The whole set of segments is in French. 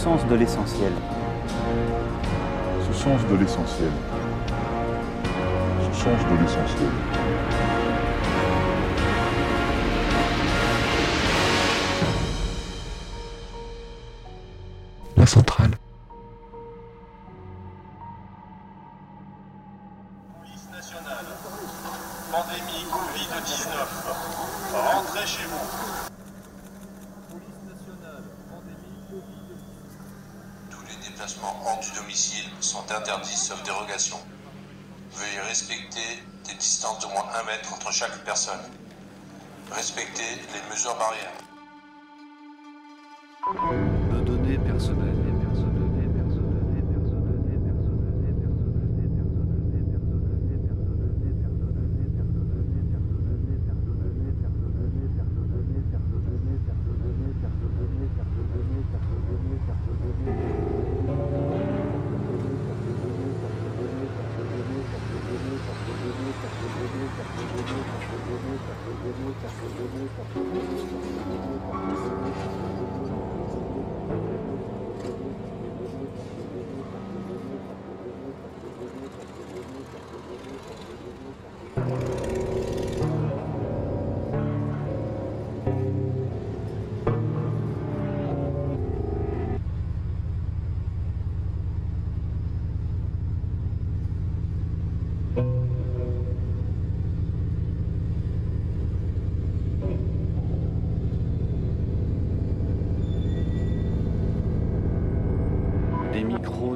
sens de l'essentiel. Ce sens de l'essentiel. Ce sens de l'essentiel.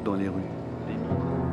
Dans les rues.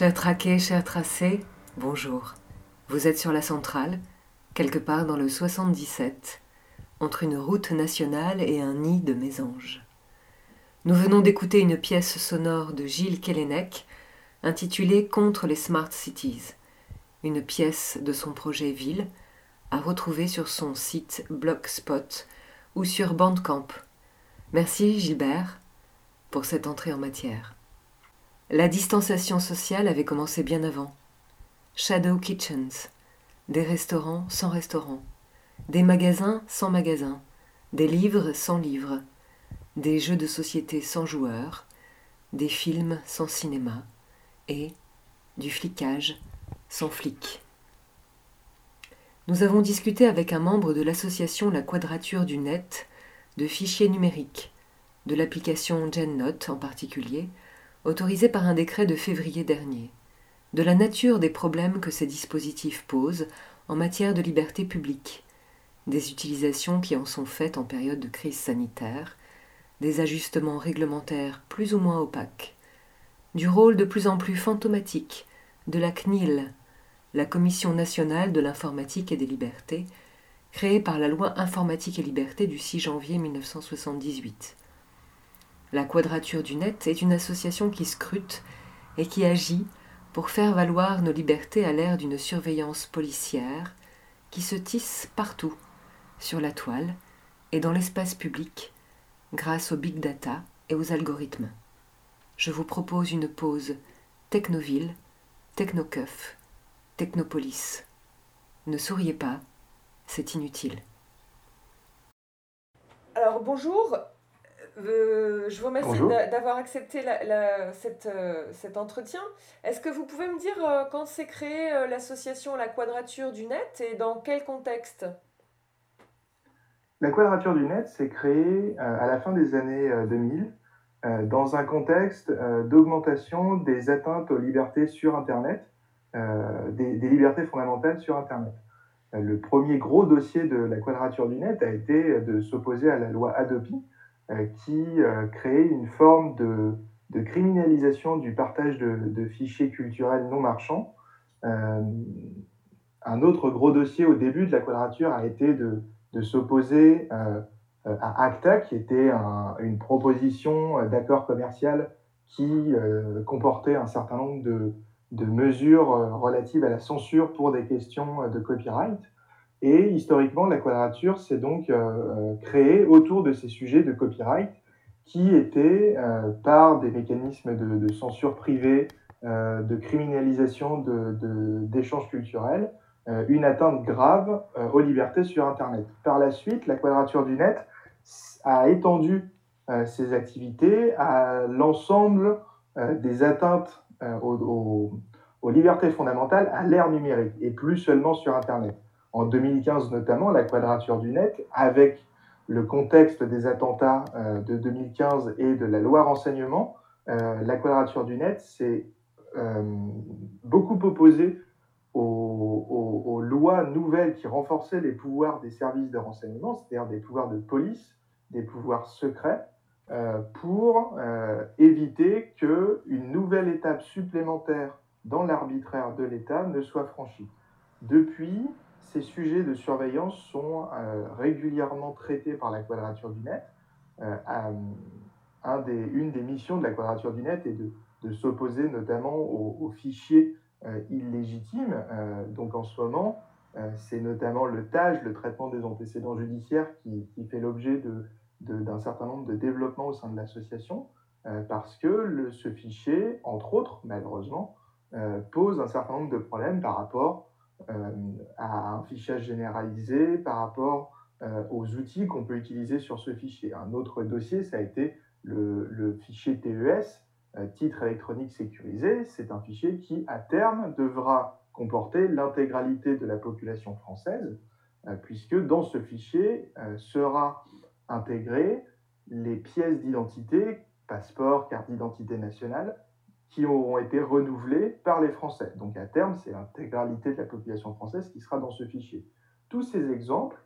Chers traqués, chers tracés, bonjour. Vous êtes sur la centrale, quelque part dans le 77, entre une route nationale et un nid de mésanges. Nous venons d'écouter une pièce sonore de Gilles Kellenec intitulée Contre les Smart Cities, une pièce de son projet Ville, à retrouver sur son site Blogspot ou sur Bandcamp. Merci Gilbert. pour cette entrée en matière. La distanciation sociale avait commencé bien avant. Shadow kitchens, des restaurants sans restaurants, des magasins sans magasins, des livres sans livres, des jeux de société sans joueurs, des films sans cinéma. Et du flicage sans flic. Nous avons discuté avec un membre de l'association La Quadrature du Net de fichiers numériques, de l'application GenNote en particulier, autorisée par un décret de février dernier, de la nature des problèmes que ces dispositifs posent en matière de liberté publique, des utilisations qui en sont faites en période de crise sanitaire, des ajustements réglementaires plus ou moins opaques, du rôle de plus en plus fantomatique de la CNIL, la Commission nationale de l'informatique et des libertés, créée par la loi Informatique et Liberté du 6 janvier 1978. La Quadrature du Net est une association qui scrute et qui agit pour faire valoir nos libertés à l'ère d'une surveillance policière qui se tisse partout, sur la toile et dans l'espace public, grâce aux big data et aux algorithmes. Je vous propose une pause Technoville, Technocuff, Technopolis. Ne souriez pas, c'est inutile. Alors bonjour, euh, je vous remercie d'avoir accepté la- la- cette, euh, cet entretien. Est-ce que vous pouvez me dire euh, quand s'est créée euh, l'association La Quadrature du Net et dans quel contexte? La Quadrature du Net s'est créée à la fin des années euh, 2000 euh, dans un contexte d'augmentation des atteintes aux libertés sur Internet, des, des libertés fondamentales sur Internet. Le premier gros dossier de la Quadrature du Net a été de s'opposer à la loi Adopi, qui euh, créait une forme de, criminalisation du partage de, fichiers culturels non marchands. Euh, un autre gros dossier au début de la Quadrature a été de s'opposer euh, euh, à ACTA, qui était un- une proposition euh, d'accord commercial qui euh, comportait un certain nombre de, mesures euh, relatives à la censure pour des questions euh, de copyright. Et historiquement, la quadrature s'est donc euh, euh, créée autour de ces sujets de copyright qui étaient, euh, par des mécanismes de, censure privée, de criminalisation de- de- d'échanges culturels, une atteinte grave aux libertés sur Internet. Par la suite, la Quadrature du Net a étendu ses activités à l'ensemble des atteintes aux libertés fondamentales à l'ère numérique et plus seulement sur Internet. En 2015 notamment, la Quadrature du Net, avec le contexte des attentats euh, de 2015 et de la loi renseignement, euh, la Quadrature du Net s'est euh, beaucoup opposée aux, aux- lois nouvelles qui renforçaient les pouvoirs des services de renseignement, c'est-à-dire des pouvoirs de police, des pouvoirs secrets, pour éviter qu'une nouvelle étape supplémentaire dans l'arbitraire de l'État ne soit franchie. Depuis, ces sujets de surveillance sont euh, régulièrement traités par la Quadrature du Net. Euh, une des missions de la Quadrature du Net est de, s'opposer notamment aux, fichiers euh, illégitimes. Donc en ce moment, c'est notamment le TAJ, le traitement des antécédents judiciaires, qui, fait l'objet d'un certain nombre de développements au sein de l'association, parce que ce fichier, entre autres, malheureusement, pose un certain nombre de problèmes par rapport à un fichage généralisé, par rapport euh, aux outils qu'on peut utiliser sur ce fichier. Un autre dossier, ça a été le, fichier TES, euh, titre électronique sécurisé. C'est un fichier qui, à terme, devra comporter l'intégralité de la population française, euh, puisque dans ce fichier euh, sera intégré les pièces d'identité, passeport, carte d'identité nationale, qui auront été renouvelées par les Français. Donc à terme, c'est l'intégralité de la population française qui sera dans ce fichier. Tous ces exemples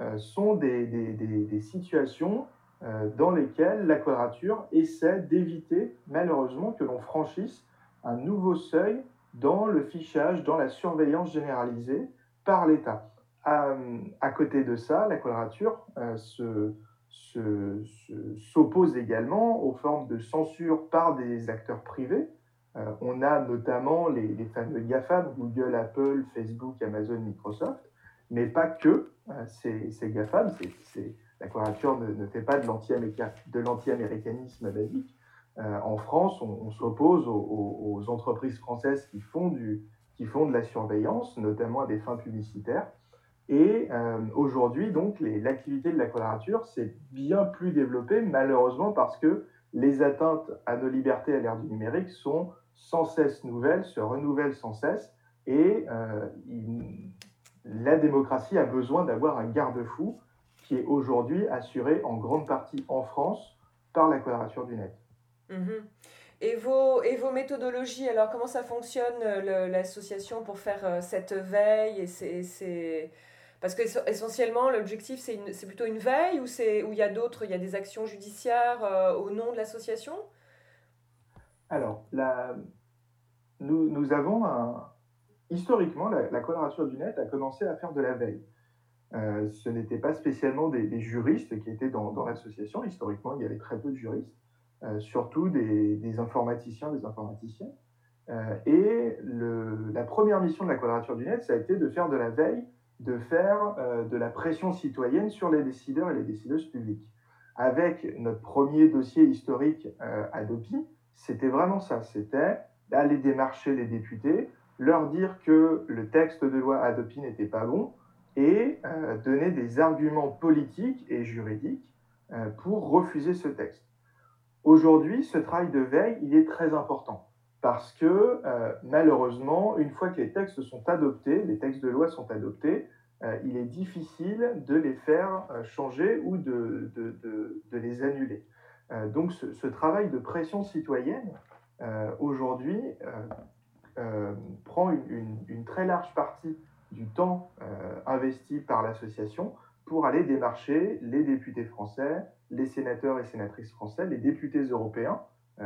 euh, sont des, situations euh, dans lesquelles la quadrature essaie d'éviter malheureusement que l'on franchisse un nouveau seuil dans le fichage, dans la surveillance généralisée par l'État. À, à côté de ça, la quadrature euh, se- s'oppose également aux formes de censure par des acteurs privés. Euh, on a notamment les, les fameux GAFAM, Google, Apple, Facebook, Amazon, Microsoft, mais pas que euh, ces, ces GAFAM. c'est- c'est- la quadrature ne, fait pas de l'anti-américa- de l'anti-américanisme basique. en France, on, s'oppose aux, entreprises françaises qui font, du, qui font de la surveillance, notamment à des fins publicitaires. Et aujourd'hui, donc, l'activité de la quadrature s'est bien plus développée, malheureusement, parce que les atteintes à nos libertés à l'ère du numérique sont sans cesse nouvelles, se renouvellent sans cesse, et euh, la démocratie a besoin d'avoir un garde-fou qui est aujourd'hui assuré en grande partie en France par la quadrature du net. Mhm. Et, vos, méthodologies, alors comment ça fonctionne l'association pour faire euh, cette veille et c'est parce que essentiellement, l'objectif, c'est plutôt une veille ou il y a d'autres, il y a des actions judiciaires euh, au nom de l'association? Alors, la... nous, avons. Historiquement, la, Quadrature du Net a commencé à faire de la veille. Euh, ce n'était pas spécialement des, juristes qui étaient dans, l'association. Historiquement, il y avait très peu de juristes, euh, surtout des, informaticiens, des informaticiens. et la première mission de la Quadrature du Net, ça a été de faire de la veille de faire euh, de la pression citoyenne sur les décideurs et les décideuses publiques. Avec notre premier dossier historique euh, Adopi, c'était vraiment ça, c'était d'aller démarcher les députés, leur dire que le texte de loi Adopi n'était pas bon et euh, donner des arguments politiques et juridiques pour refuser ce texte. Aujourd'hui, ce travail de veille, il est très important parce que euh, malheureusement, une fois que les textes sont adoptés, les textes de loi sont adoptés, euh, il est difficile de les faire euh, changer ou de, de, de, les annuler. donc ce, travail de pression citoyenne, aujourd'hui, prend une, une, très large partie du temps investi par l'association pour aller démarcher les députés français, les sénateurs et sénatrices français, les députés européens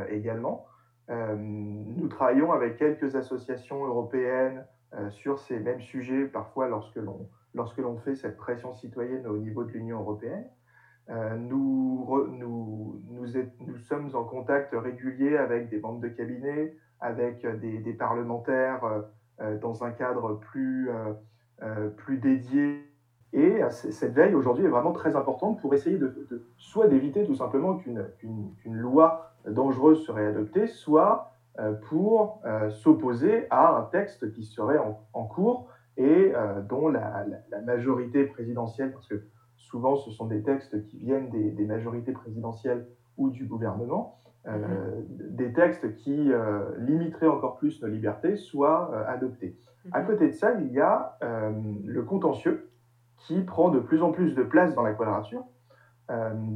également, nous travaillons avec quelques associations européennes euh, sur ces mêmes sujets, parfois lorsque l'on lorsque l'on fait cette pression citoyenne au niveau de l'Union européenne. Euh, nous, nous, nous, sommes en contact régulier avec des membres de cabinet, avec des, parlementaires dans un cadre plus, plus dédié. Et cette veille aujourd'hui est vraiment très importante pour essayer de, soit d'éviter tout simplement qu'une loi dangereuse serait adoptée, soit euh, pour euh, s'opposer à un texte qui serait en, cours et euh, dont la, majorité présidentielle, parce que souvent ce sont des textes qui viennent des, majorités présidentielles ou du gouvernement, mm-hmm. des textes qui limiteraient encore plus nos libertés, soient adoptés. À mm-hmm. côté de ça, il y a le contentieux qui prend de plus en plus de place dans la quadrature,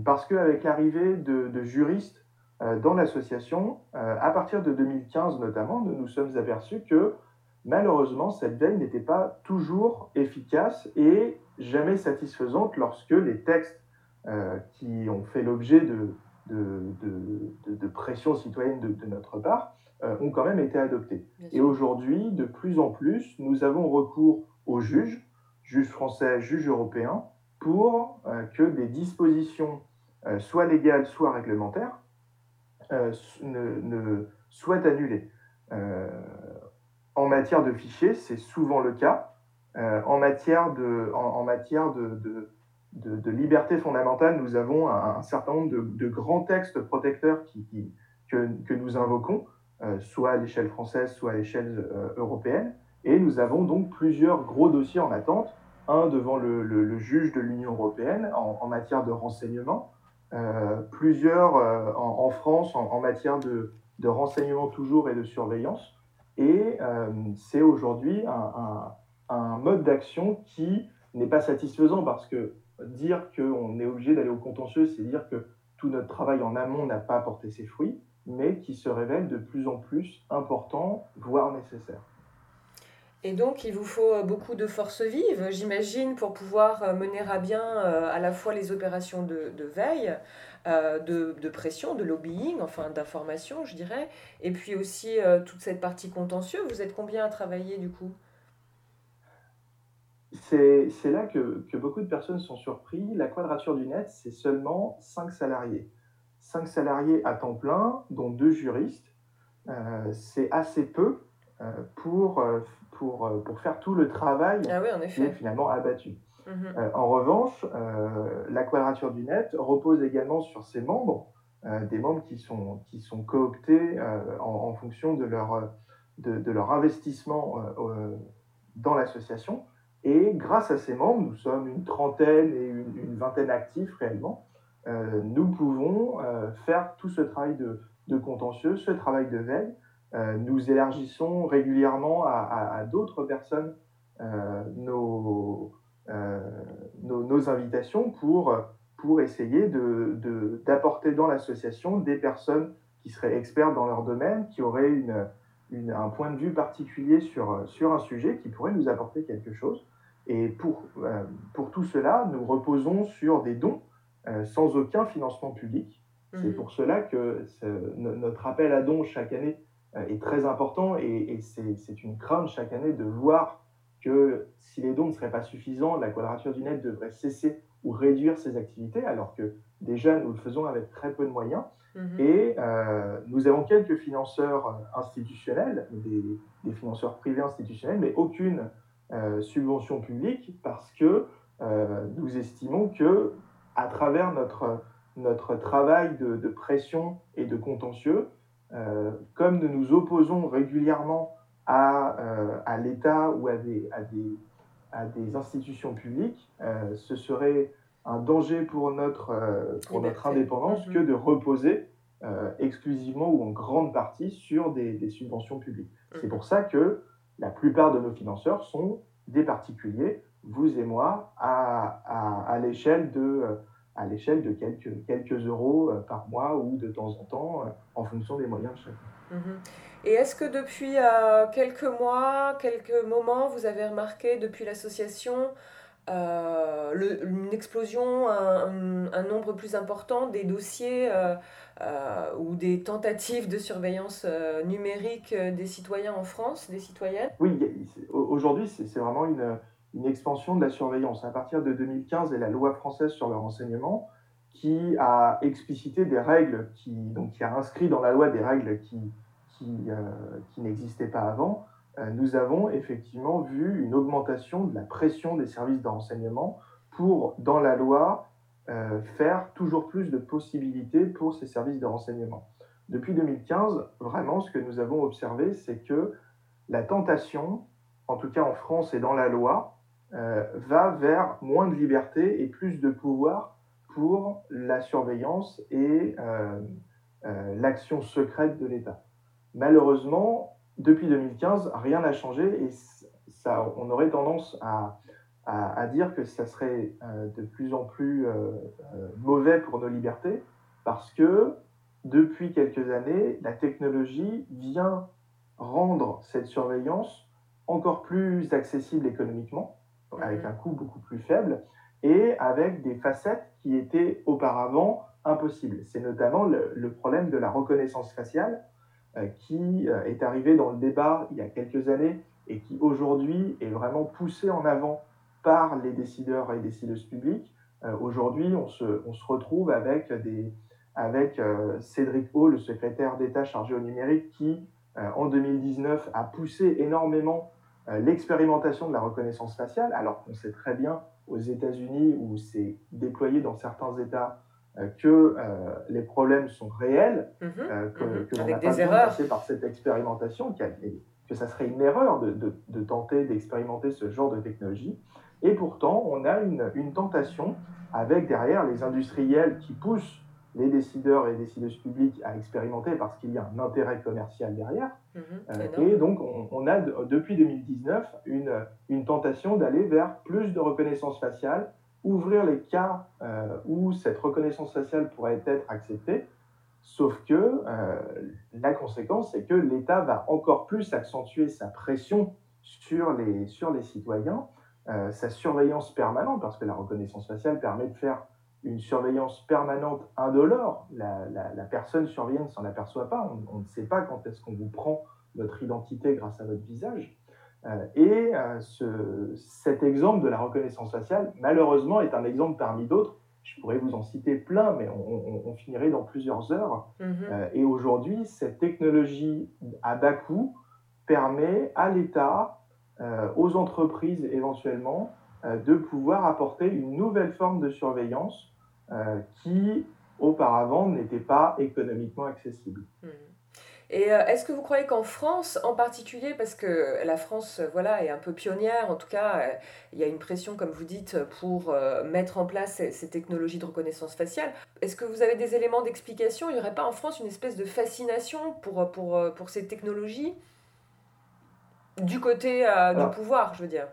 parce qu'avec l'arrivée de juristes euh, dans l'association, euh, à partir de 2015 notamment, nous nous sommes aperçus que malheureusement, cette veille n'était pas toujours efficace et jamais satisfaisante lorsque les textes euh, qui ont fait l'objet de, de, pression citoyenne de, notre part ont quand même été adoptés. Et aujourd'hui, de plus en plus, nous avons recours aux juges, juges français, juges européens, pour que des dispositions, soit légales, soit réglementaires, euh, ne, soit annulé. Euh, en matière de fichiers, c'est souvent le cas. Euh, en matière de, en, matière de, de, liberté fondamentale, nous avons un, certain nombre de, grands textes protecteurs qui, que, que, nous invoquons, soit à l'échelle française, soit à l'échelle européenne. Et nous avons donc plusieurs gros dossiers en attente, un devant le, le, juge de l'Union européenne en, en, matière de renseignement, plusieurs euh, en, France en, matière de, renseignement toujours et de surveillance. Et euh, c'est aujourd'hui un, un, mode d'action qui n'est pas satisfaisant parce que dire qu'on est obligé d'aller au contentieux, c'est dire que tout notre travail en amont n'a pas apporté ses fruits, mais qui se révèle de plus en plus important, voire nécessaire. Et donc, il vous faut euh, beaucoup de forces vives, j'imagine, pour pouvoir euh, mener à bien euh, à la fois les opérations de, veille, de, pression, de lobbying, enfin d'information, je dirais, et puis aussi toute cette partie contentieuse. Vous êtes combien à travailler du coup? C'est là que, que, beaucoup de personnes sont surpris. La quadrature du net, c'est seulement 5 salariés. 5 salariés à temps plein, dont deux juristes. c'est assez peu pour pour, euh, pour faire tout le travail ah qui est finalement abattu. Mhm. Euh, en revanche, euh, la quadrature du net repose également sur ses membres des membres qui sont, qui sont cooptés en, fonction de leur, de, leur investissement dans l'association. Et grâce à ces membres, nous sommes une trentaine et une, vingtaine actifs réellement, nous pouvons faire tout ce travail de, de contentieux, ce travail de veille. Nous élargissons régulièrement à, à d'autres personnes nos, euh, nos, invitations pour, pour essayer d'apporter de, dans l'association des personnes qui seraient experts dans leur domaine, qui auraient une, une, un point de vue particulier sur, sur un sujet, qui pourrait nous apporter quelque chose. Et pour, euh, pour tout cela, nous reposons sur des dons euh, sans aucun financement public. C'est mhm. pour cela que notre appel à dons chaque année est très important et, et c'est une crainte chaque année de voir que si les dons ne seraient pas suffisants, la quadrature du net devrait cesser ou réduire ses activités, alors que déjà nous le faisons avec très peu de moyens. Mhm. Et euh, nous avons quelques financeurs institutionnels, des, financeurs privés institutionnels, mais aucune euh, subvention publique parce que euh, nous estimons que à travers notre, notre travail de, de pression et de contentieux, comme nous nous opposons régulièrement à, euh, à l'État ou à des, à, des, à des, institutions publiques, euh, ce serait un danger pour notre, euh, pour notre indépendance mm-hmm. que de reposer exclusivement ou en grande partie sur des, des subventions publiques. C'est mm-hmm. pour ça que la plupart de nos financeurs sont des particuliers, vous et moi, à, à, à l'échelle de, à l'échelle de quelques, quelques euros par mois ou de temps en temps, en fonction des moyens de chacun. Mm-hmm. Et est-ce que depuis euh, quelques mois, quelques moments, vous avez remarqué depuis l'association euh, une explosion, un, nombre plus important des dossiers euh, ou des tentatives de surveillance numérique des citoyens en France, des citoyennes? Oui, aujourd'hui, c'est vraiment une, une, expansion de la surveillance. À partir de 2015 et la loi française sur le renseignement, qui a explicité des règles, qui, donc qui a inscrit dans la loi des règles qui qui, euh, qui n'existait pas avant, euh, nous avons effectivement vu une augmentation de la pression des services de renseignement pour, dans la loi, euh, faire toujours plus de possibilités pour ces services de renseignement. Depuis 2015, vraiment, ce que nous avons observé, c'est que la tentation, en tout cas en France et dans la loi, va vers moins de liberté et plus de pouvoir pour la surveillance et l'action secrète de l'État. Malheureusement, depuis 2015, rien n'a changé et on aurait tendance à, dire que ça serait euh, de plus en plus euh, euh, mauvais pour nos libertés parce que depuis quelques années, la technologie vient rendre cette surveillance encore plus accessible économiquement, avec un coût beaucoup plus faible, et avec des facettes qui étaient auparavant impossibles. C'est notamment le, problème de la reconnaissance faciale, euh, qui euh, est arrivé dans le débat il y a quelques années et qui aujourd'hui est vraiment poussé en avant par les décideurs et décideuses publiques. Euh, aujourd'hui, on se, retrouve avec, avec Cédric O, le secrétaire d'État chargé au numérique, qui, en 2019, a poussé énormément l'expérimentation de la reconnaissance faciale, alors qu'on sait très bien aux États-Unis, où c'est déployé dans certains États, euh, que euh, les problèmes sont réels, mhm, euh, que, mhm. que l'on n'a pas passer par cette expérimentation, que ça serait une erreur de, de, de tenter d'expérimenter ce genre de technologie. Et pourtant, on a une, une, tentation avec derrière les industriels qui poussent les décideurs et décideuses publiques à expérimenter parce qu'il y a un intérêt commercial derrière. Mhm, et donc, on, on, a depuis 2019 une, une tentation d'aller vers plus de reconnaissance faciale, ouvrir les cas euh, où cette reconnaissance faciale pourrait être acceptée, sauf que euh, la conséquence, c'est que l'État va encore plus accentuer sa pression sur les, sur les citoyens, euh, sa surveillance permanente, parce que la reconnaissance faciale permet de faire une surveillance permanente indolore. La, la, personne surveillée ne s'en aperçoit pas, on, on ne sait pas quand est-ce qu'on vous prend votre identité grâce à votre visage. Euh, et euh, ce, cet exemple de la reconnaissance faciale, malheureusement, est un exemple parmi d'autres. Je pourrais vous en citer plein, mais on, finirait dans plusieurs heures. Mhm. Euh, et aujourd'hui, cette technologie à bas coût permet à l'État, aux entreprises éventuellement, de pouvoir apporter une nouvelle forme de surveillance qui auparavant n'étaient pas économiquement accessibles. Hmm. Et euh, est-ce que vous croyez qu'en France, en particulier, parce que la France euh, voilà, est un peu pionnière, en tout cas, euh, il y a une pression, comme vous dites, pour mettre en place ces, technologies de reconnaissance faciale, est-ce que vous avez des éléments d'explication? Il n'y aurait pas en France une espèce de fascination pour, pour, pour ces technologies? Du côté du pouvoir, je veux dire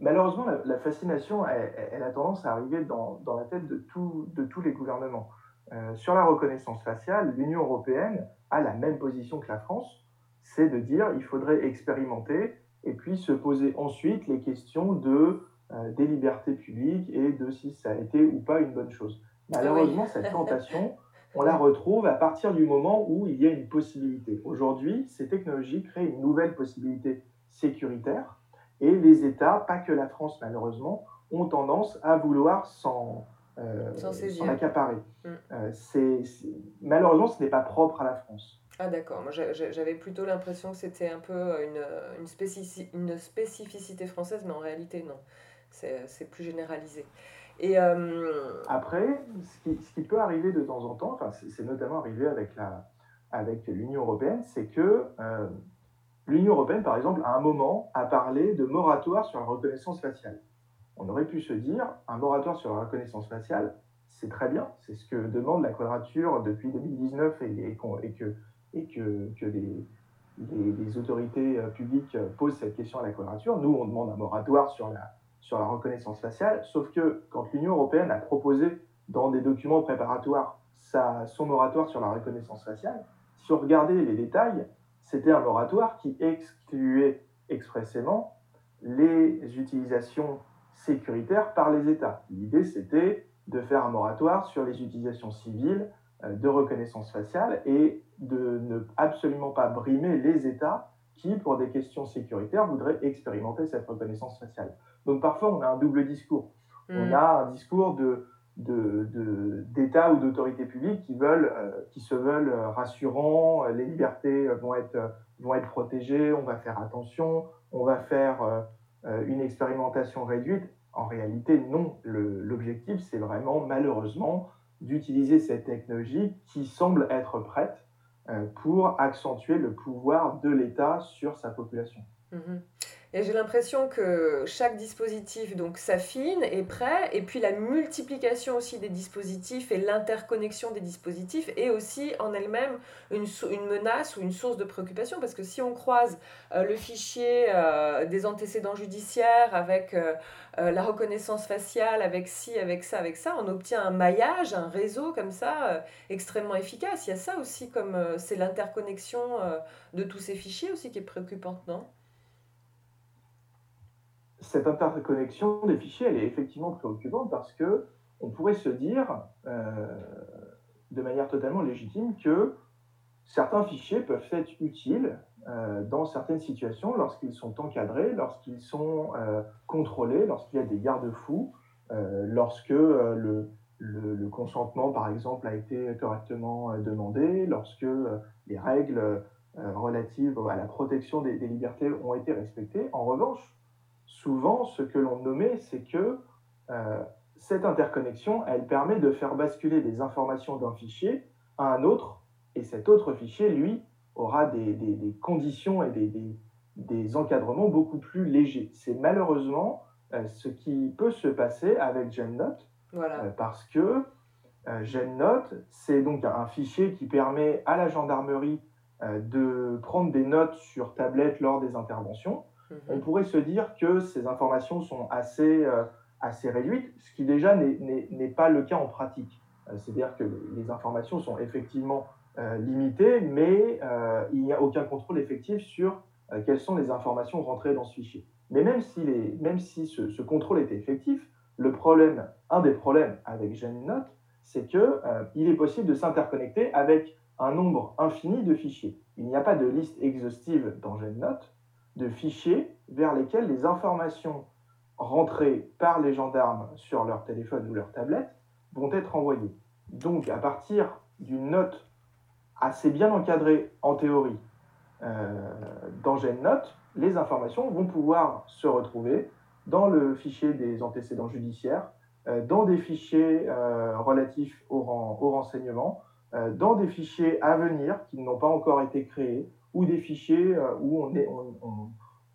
Malheureusement, la, fascination, elle, a tendance à arriver dans, dans la tête de, tout, de tous les gouvernements. sur la reconnaissance faciale, l'Union européenne a la même position que la France, c'est de dire il faudrait expérimenter et puis se poser ensuite les questions de, euh, des libertés publiques et de si ça a été ou pas une bonne chose. Malheureusement, cette tentation, on la retrouve à partir du moment où il y a une possibilité. Aujourd'hui, ces technologies créent une nouvelle possibilité sécuritaire et les États, pas que la France malheureusement, ont tendance à vouloir s'en euh, s'en accaparer. Mm. Euh, c'est, malheureusement, ce n'est pas propre à la France. Ah d'accord, moi j'avais plutôt l'impression que c'était un peu une, une, une, spécificité française, mais en réalité non, c'est plus généralisé. Et, euh, Après, ce qui, ce qui, peut arriver de temps en temps, enfin, c'est notamment arrivé avec, la, avec l'Union européenne, c'est que l'Union européenne, par exemple, à un moment, a parlé de moratoire sur la reconnaissance faciale on aurait pu se dire, un moratoire sur la reconnaissance faciale, c'est très bien, c'est ce que demande la quadrature depuis 2019 et, que, et que, les, autorités euh, publiques posent cette question à la quadrature. Nous, on demande un moratoire sur la, sur la reconnaissance faciale, sauf que quand l'Union européenne a proposé dans des documents préparatoires son moratoire sur la reconnaissance faciale, si on regardait les détails, c'était un moratoire qui excluait expressément les utilisations sécuritaire par les États. L'idée, c'était de faire un moratoire sur les utilisations civiles euh, de reconnaissance faciale et de ne absolument pas brimer les États qui, pour des questions sécuritaires, voudraient expérimenter cette reconnaissance faciale. Donc parfois, on a un double discours. On mm. a un discours de, d'États ou d'autorités publiques qui, veulent, euh, qui se veulent rassurants, les libertés vont être, vont être protégées, on va faire attention, on va faire euh, une expérimentation réduite. En réalité, non. L'objectif, c'est vraiment, malheureusement, d'utiliser cette technologie qui semble être prête euh, pour accentuer le pouvoir de l'État sur sa population. Mhm. Et j'ai l'impression que chaque dispositif donc s'affine, est prêt, et puis la multiplication aussi des dispositifs et l'interconnexion des dispositifs est aussi en elle-même une, une, menace ou une source de préoccupation, parce que si on croise euh, le fichier euh, des antécédents judiciaires avec euh, la reconnaissance faciale, avec ci, avec ça, avec ça, on obtient un maillage, un réseau comme ça extrêmement efficace. Il y a ça aussi comme c'est l'interconnexion de tous ces fichiers aussi qui est préoccupante, non? Cette interconnexion des fichiers, elle est effectivement préoccupante parce que on pourrait se dire, euh, de manière totalement légitime, que certains fichiers peuvent être utiles euh, dans certaines situations lorsqu'ils sont encadrés, lorsqu'ils sont euh, contrôlés, lorsqu'il y a des garde-fous, lorsque le, consentement, par exemple, a été correctement demandé, lorsque les règles relatives à la protection des libertés ont été respectées. En revanche, souvent, ce que l'on nommait, c'est que euh, cette interconnexion, elle permet de faire basculer des informations d'un fichier à un autre, et cet autre fichier, lui, aura des, conditions et des, encadrements beaucoup plus légers. C'est malheureusement euh, ce qui peut se passer avec GenNote, euh, parce que GenNote, c'est donc un fichier qui permet à la gendarmerie de prendre des notes sur tablette lors des interventions, Mhm. on pourrait se dire que ces informations sont assez, euh, assez réduites, ce qui déjà n'est pas le cas en pratique. Euh, c'est-à-dire que les informations sont effectivement euh, limitées, mais il n'y a aucun contrôle effectif sur quelles sont les informations rentrées dans ce fichier. Mais même si, les, même si ce, contrôle était effectif, le problème, un des problèmes avec GenNote, c'est qu'il est possible de s'interconnecter avec un nombre infini de fichiers. Il n'y a pas de liste exhaustive dans GenNote, de fichiers vers lesquels les informations rentrées par les gendarmes sur leur téléphone ou leur tablette vont être envoyées. Donc, à partir d'une note assez bien encadrée en théorie euh, dans GenNote, les informations vont pouvoir se retrouver dans le fichier des antécédents judiciaires dans des fichiers relatifs au, au renseignement, dans des fichiers à venir qui n'ont pas encore été créés, ou des fichiers où on, est, on,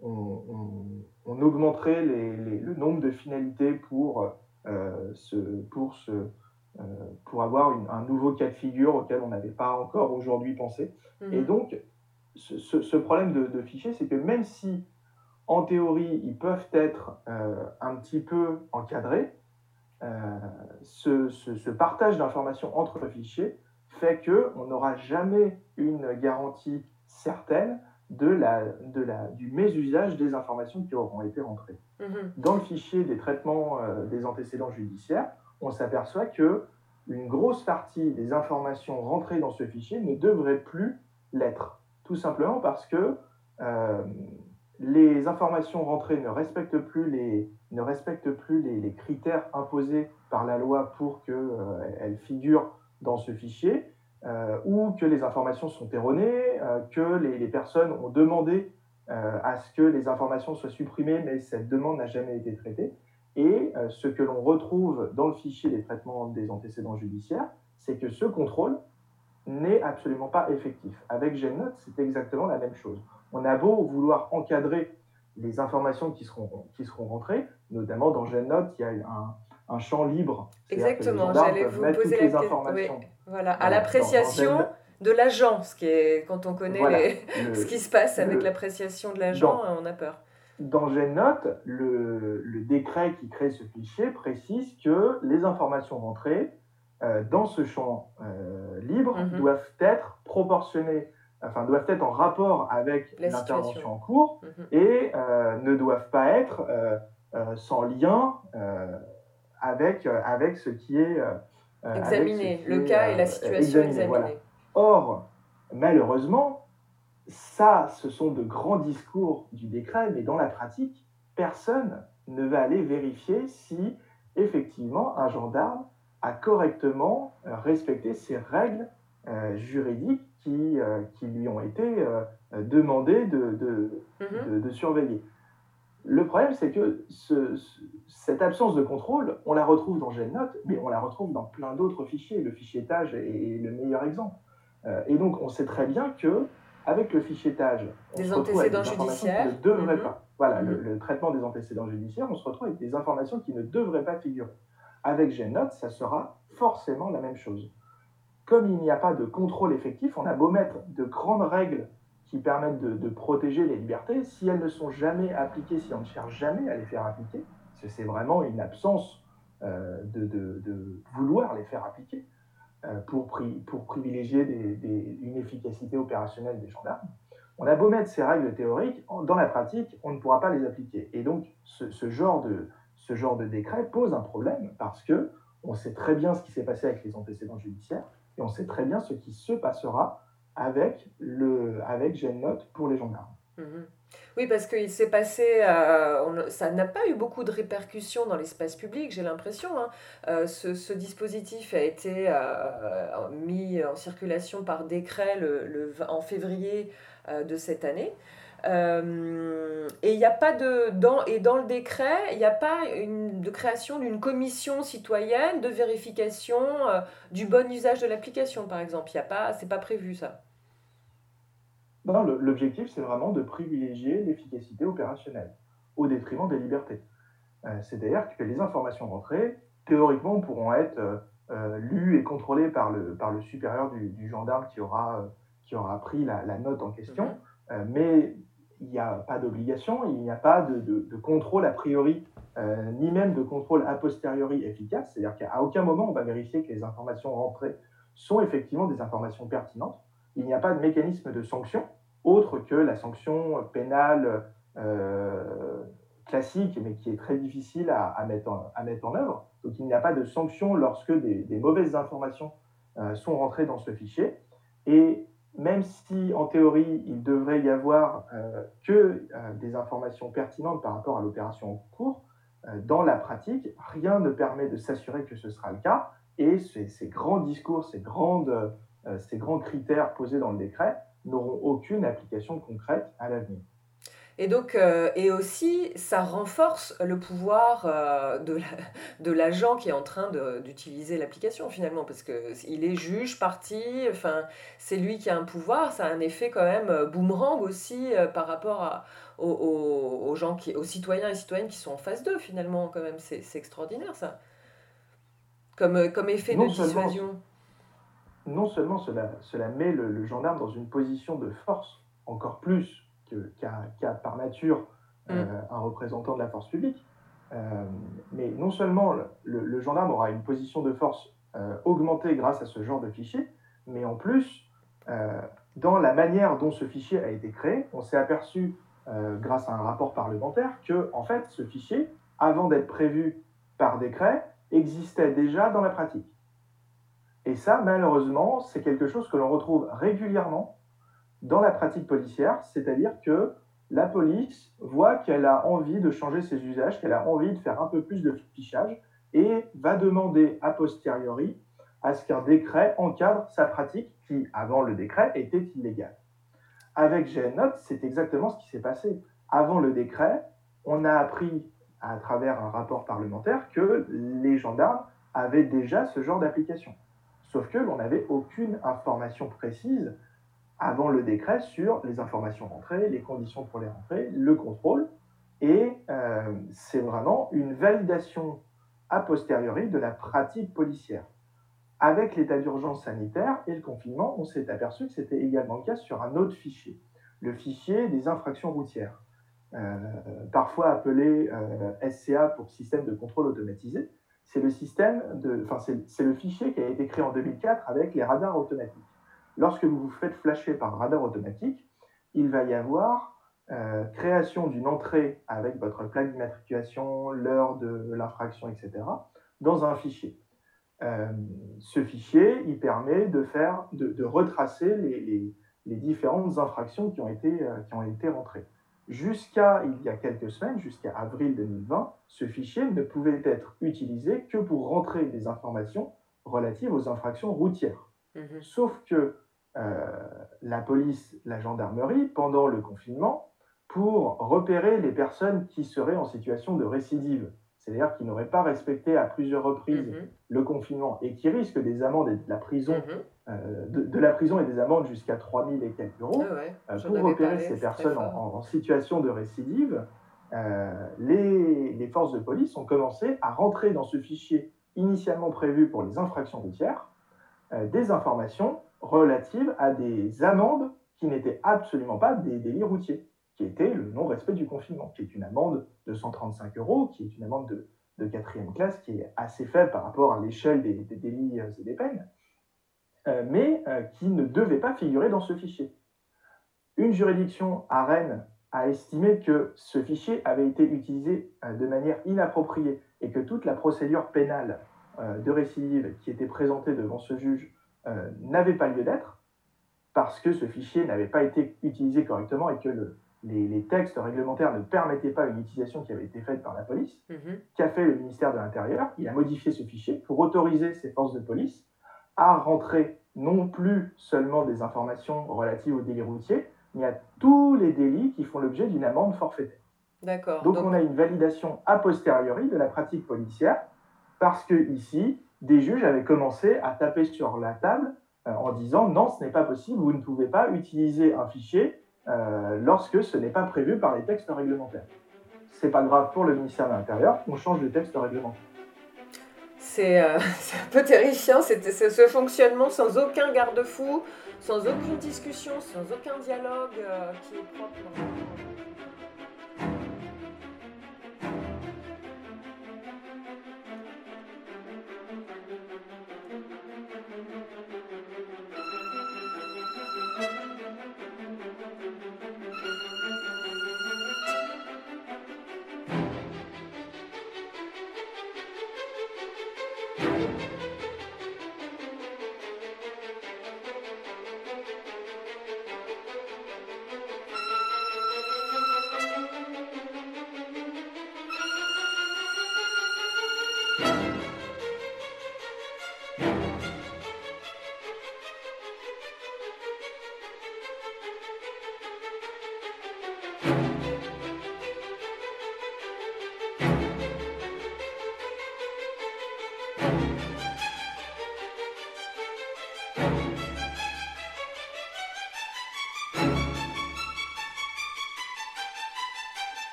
on, augmenterait le nombre de finalités pour, ce, pour, ce, pour avoir un nouveau cas de figure auquel on n'avait pas encore aujourd'hui pensé. Et mhm. donc, ce, problème de, fichiers, c'est que même si, en théorie, ils peuvent être euh, un petit peu encadrés, euh, ce, partage d'informations entre fichiers fait qu'on n'aura jamais une garantie certaine de la, de la, du mésusage des informations qui auront été rentrées. Mhm. Dans le fichier des traitements euh, des antécédents judiciaires, on s'aperçoit que une grosse partie des informations rentrées dans ce fichier ne devrait plus l'être. Tout simplement parce que euh, les informations rentrées ne respectent plus les, ne respectent plus les, critères imposés par la loi pour qu'elles euh, figurent dans ce fichier, euh, ou que les informations sont erronées, que les, personnes ont demandé à ce que les informations soient supprimées, mais cette demande n'a jamais été traitée. Et ce que l'on retrouve dans le fichier des traitements des antécédents judiciaires, c'est que ce contrôle n'est absolument pas effectif. Avec GenNote, c'est exactement la même chose. On a beau vouloir encadrer les informations qui seront, qui seront rentrées, notamment dans GenNote, il y a un, un champ libre. Exactement, j'allais vous poser la question. voilà. à l'appréciation de l'agent, ce qui est quand on connaît ce qui se passe avec l'appréciation de l'agent, on a peur. Dans GenNote, le, le décret qui crée ce fichier précise que les informations rentrées euh, dans ce champ euh, libre mhm. doivent être proportionnés, enfin doivent être en rapport avec l'intervention en cours mhm. et euh, ne doivent pas être sans lien avec, avec ce qui est examiné, le cas et la situation examinée. Or, malheureusement, ça, ce sont de grands discours du décret, mais dans la pratique, personne ne va aller vérifier si effectivement un gendarme a correctement euh, respecté ces règles euh, juridiques qui, euh, qui, lui ont été demandées de, de, de, surveiller. Le problème, c'est que ce, cette absence de contrôle, on la retrouve dans GenNote, mais on la retrouve dans plein d'autres fichiers. Le fichier fichier-tâche est le meilleur exemple. et donc, on sait très bien que avec le fichier-tâche, des antécédents judiciaires, ne devraient mhm. pas. Voilà, le, mhm. le, traitement des antécédents judiciaires, on se retrouve avec des informations qui ne devraient pas figurer. Avec GenNote, ça sera forcément la même chose. Comme il n'y a pas de contrôle effectif, on a beau mettre de grandes règles qui permettent de, protéger les libertés, si elles ne sont jamais appliquées, si on ne cherche jamais à les faire appliquer, c'est vraiment une absence euh, de, vouloir les faire appliquer euh, pour, pour, privilégier une efficacité opérationnelle des gendarmes. On a beau mettre ces règles théoriques, dans la pratique, on ne pourra pas les appliquer. Et donc, ce genre de, ce genre de décret pose un problème parce que on sait très bien ce qui s'est passé avec les antécédents judiciaires et on sait très bien ce qui se passera avec, le, avec GenNote pour les gendarmes. Mhm. Oui, parce qu'il s'est passé, euh, ça n'a pas eu beaucoup de répercussions dans l'espace public, j'ai l'impression. Hein. Euh, ce, dispositif a été euh, mis en circulation par décret le, en février de cette année. Euh, et il n'y a pas de dans et dans le décret, il n'y a pas une, de création d'une commission citoyenne de vérification euh, du bon usage de l'application, par exemple. Il y a pas, c'est pas prévu ça. Non, l'objectif c'est vraiment de privilégier l'efficacité opérationnelle au détriment des libertés. Euh, C'est-à-dire que les informations rentrées, théoriquement, pourront être lues et contrôlées par le, par le supérieur du, gendarme qui aura, qui aura pris la, la note en question. Mm-hmm. mais il n'y a pas d'obligation, il n'y a pas de, contrôle a priori, euh, ni même de contrôle a posteriori efficace. C'est-à-dire qu'à aucun moment on va vérifier que les informations rentrées sont effectivement des informations pertinentes. Il n'y a pas de mécanisme de sanction autre que la sanction pénale euh, classique, mais qui est très difficile à, mettre, en, à mettre en œuvre. Donc il n'y a pas de sanction lorsque des, mauvaises informations euh, sont rentrées dans ce fichier. Et même si en théorie il devrait y avoir euh, que euh, des informations pertinentes par rapport à l'opération en cours, euh, dans la pratique, rien ne permet de s'assurer que ce sera le cas. Et ces, grands discours, ces, ces grands critères posés dans le décret n'auront aucune application concrète à l'avenir. Et donc, euh, et aussi, ça renforce le pouvoir euh, de la- de l'agent qui est en train d'utiliser l'application finalement, parce que il est juge, partie, enfin, c'est lui qui a un pouvoir, ça a un effet quand même euh, boomerang aussi euh, par rapport à, aux, aux- aux gens qui, aux citoyens et citoyennes qui sont en face d'eux finalement quand même, c'est extraordinaire ça, comme, comme effet Non de seulement- dissuasion. non seulement cela, cela met le, le gendarme dans une position de force, encore plus qu'à qu'à par nature euh, un représentant de la force publique, euh, mais non seulement le, gendarme aura une position de force euh, augmentée grâce à ce genre de fichier, mais en plus, dans la manière dont ce fichier a été créé, on s'est aperçu, euh, grâce à un rapport parlementaire, que en fait, ce fichier, avant d'être prévu par décret, existait déjà dans la pratique. Et ça, malheureusement, c'est quelque chose que l'on retrouve régulièrement dans la pratique policière, c'est-à-dire que la police voit qu'elle a envie de changer ses usages, qu'elle a envie de faire un peu plus de fichage et va demander a posteriori à ce qu'un décret encadre sa pratique qui, avant le décret, était illégale. Avec GNOte, c'est exactement ce qui s'est passé. Avant le décret, on a appris à travers un rapport parlementaire que les gendarmes avaient déjà ce genre d'application. Sauf que l'on n'avait aucune information précise avant le décret sur les informations rentrées, les conditions pour les rentrées, le contrôle. Et euh, c'est vraiment une validation a posteriori de la pratique policière. Avec l'état d'urgence sanitaire et le confinement, on s'est aperçu que c'était également le cas sur un autre fichier, le fichier des infractions routières, euh, parfois appelé euh, SCA pour système de contrôle automatisé. C'est le c'est le fichier qui a été créé en 2004 avec les radars automatiques. Lorsque vous vous faites flasher par radar automatique, il va y avoir euh, création d'une entrée avec votre plaque d'immatriculation, l'heure de l'infraction, etc., dans un fichier. Euh, ce fichier, il permet de, faire, de, de retracer les, les- les différentes infractions qui ont été, euh, qui ont été rentrées. Jusqu'à il y a quelques semaines, jusqu'à avril 2020, ce fichier ne pouvait être utilisé que pour rentrer des informations relatives aux infractions routières. Mhm. Sauf que la police, la gendarmerie, pendant le confinement, pour repérer les personnes qui seraient en situation de récidive, c'est-à-dire qui n'auraient pas respecté à plusieurs reprises Mhm. le confinement et qui risquent des amendes et de la prison, Mhm. euh, de, de la prison et des amendes jusqu'à 3000 et quelques euros, ouais, euh, pour repérer parlé, ces personnes en, situation de récidive, euh, les, les forces de police ont commencé à rentrer dans ce fichier initialement prévu pour les infractions routières euh, des informations relatives à des amendes qui n'étaient absolument pas des délits routiers, qui étaient le non-respect du confinement, qui est une amende de 135 euros, qui est une amende de, de quatrième classe, qui est assez faible par rapport à l'échelle des, délits euh, et des peines, euh, mais euh, qui ne devait pas figurer dans ce fichier. Une juridiction à Rennes a estimé que ce fichier avait été utilisé de manière inappropriée et que toute la procédure pénale de récidive qui était présentée devant ce juge euh, n'avait pas lieu d'être parce que ce fichier n'avait pas été utilisé correctement et que le- les, les textes réglementaires ne permettaient pas une utilisation qui avait été faite par la police. Mhm. Qu'a fait le ministère de l'Intérieur? Il a modifié ce fichier pour autoriser ses forces de police à rentrer non plus seulement des informations relatives aux délits routiers, mais à tous les délits qui font l'objet d'une amende forfaitaire. D'accord. Donc, Donc, on a une validation a posteriori de la pratique policière parce que ici, des juges avaient commencé à taper sur la table euh, en disant non, ce n'est pas possible, vous ne pouvez pas utiliser un fichier euh, lorsque ce n'est pas prévu par les textes réglementaires. C'est pas grave pour le ministère de l'Intérieur, on change de texte réglementaire. c'est euh, un peu terrifiant, c'est ce fonctionnement sans aucun garde-fou, sans aucune discussion, sans aucun dialogue qui est propre.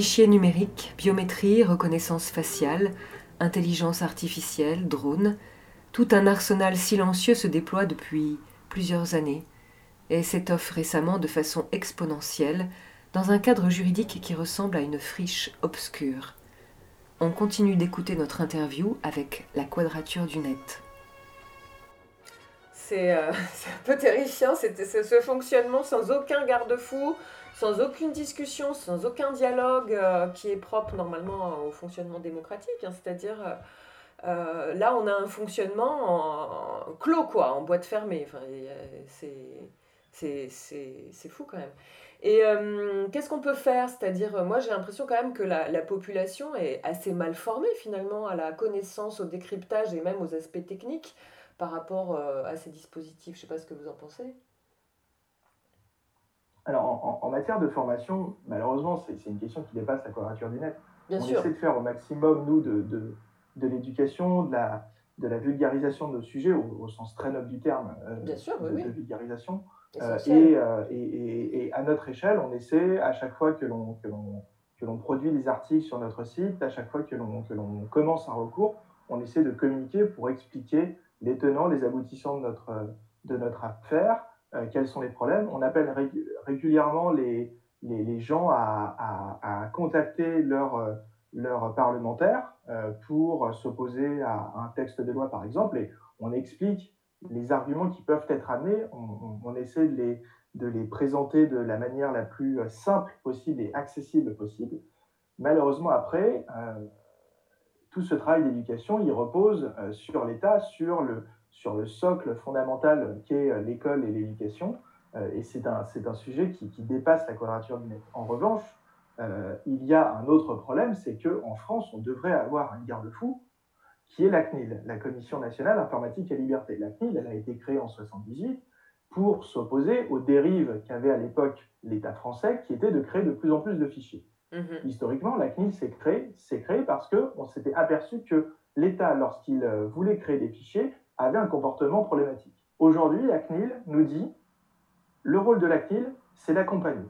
Fichiers numériques, biométrie, reconnaissance faciale, intelligence artificielle, drones, tout un arsenal silencieux se déploie depuis plusieurs années et s'étoffe récemment de façon exponentielle dans un cadre juridique qui ressemble à une friche obscure. On continue d'écouter notre interview avec la quadrature du net. C'est euh, un peu terrifiant, c'est ce fonctionnement sans aucun garde-fou, sans aucune discussion, sans aucun dialogue euh, qui est propre normalement au fonctionnement démocratique. Hein. C'est-à-dire, euh, euh, là, on a un fonctionnement en, clos, quoi, en boîte fermée. C'est fou quand même. Et qu'est-ce qu'on peut faire? C'est-à-dire, moi j'ai l'impression quand même que la, la, population est assez mal formée finalement à la connaissance, au décryptage et même aux aspects techniques par rapport à ces dispositifs. Je ne sais pas ce que vous en pensez. Alors, en, matière de formation, malheureusement, c'est une question qui dépasse la quadrature du net. On essaie de faire au maximum, nous, de, de, de l'éducation, de la, de la vulgarisation de nos sujets, au, sens très noble du terme, euh, Bien sûr, de, oui, vulgarisation. Euh, euh, et, et, et, à notre échelle, on essaie, à chaque fois que l'on que l'on produit des articles sur notre site, à chaque fois que l'on commence un recours, on essaie de communiquer pour expliquer les tenants, les aboutissants de notre, de notre affaire, euh, quels sont les problèmes. On appelle régulièrement les, les, gens à, à, contacter leurs euh, leur parlementaires euh, pour s'opposer à un texte de loi, par exemple, et on explique les arguments qui peuvent être amenés. On, essaie de les, de les présenter de la manière la plus simple possible et accessible possible. Malheureusement, après, tout ce travail d'éducation, il repose sur l'État, sur le, sur le socle fondamental qu'est euh, l'école et l'éducation. Euh, et c'est un, un, sujet qui, qui, dépasse la quadrature du net. En revanche, euh, il y a un autre problème, c'est qu'en France, on devrait avoir un garde-fou qui est la CNIL, la Commission nationale informatique et liberté. La CNIL, elle a été créée en 78 pour s'opposer aux dérives qu'avait à l'époque l'État français, qui était de créer de plus en plus de fichiers. Mhm. Historiquement, la CNIL s'est créée, créée parce qu'on s'était aperçu que l'État, lorsqu'il voulait créer des fichiers, avait un comportement problématique. Aujourd'hui, la CNIL nous dit le rôle de la CNIL, c'est d'accompagner.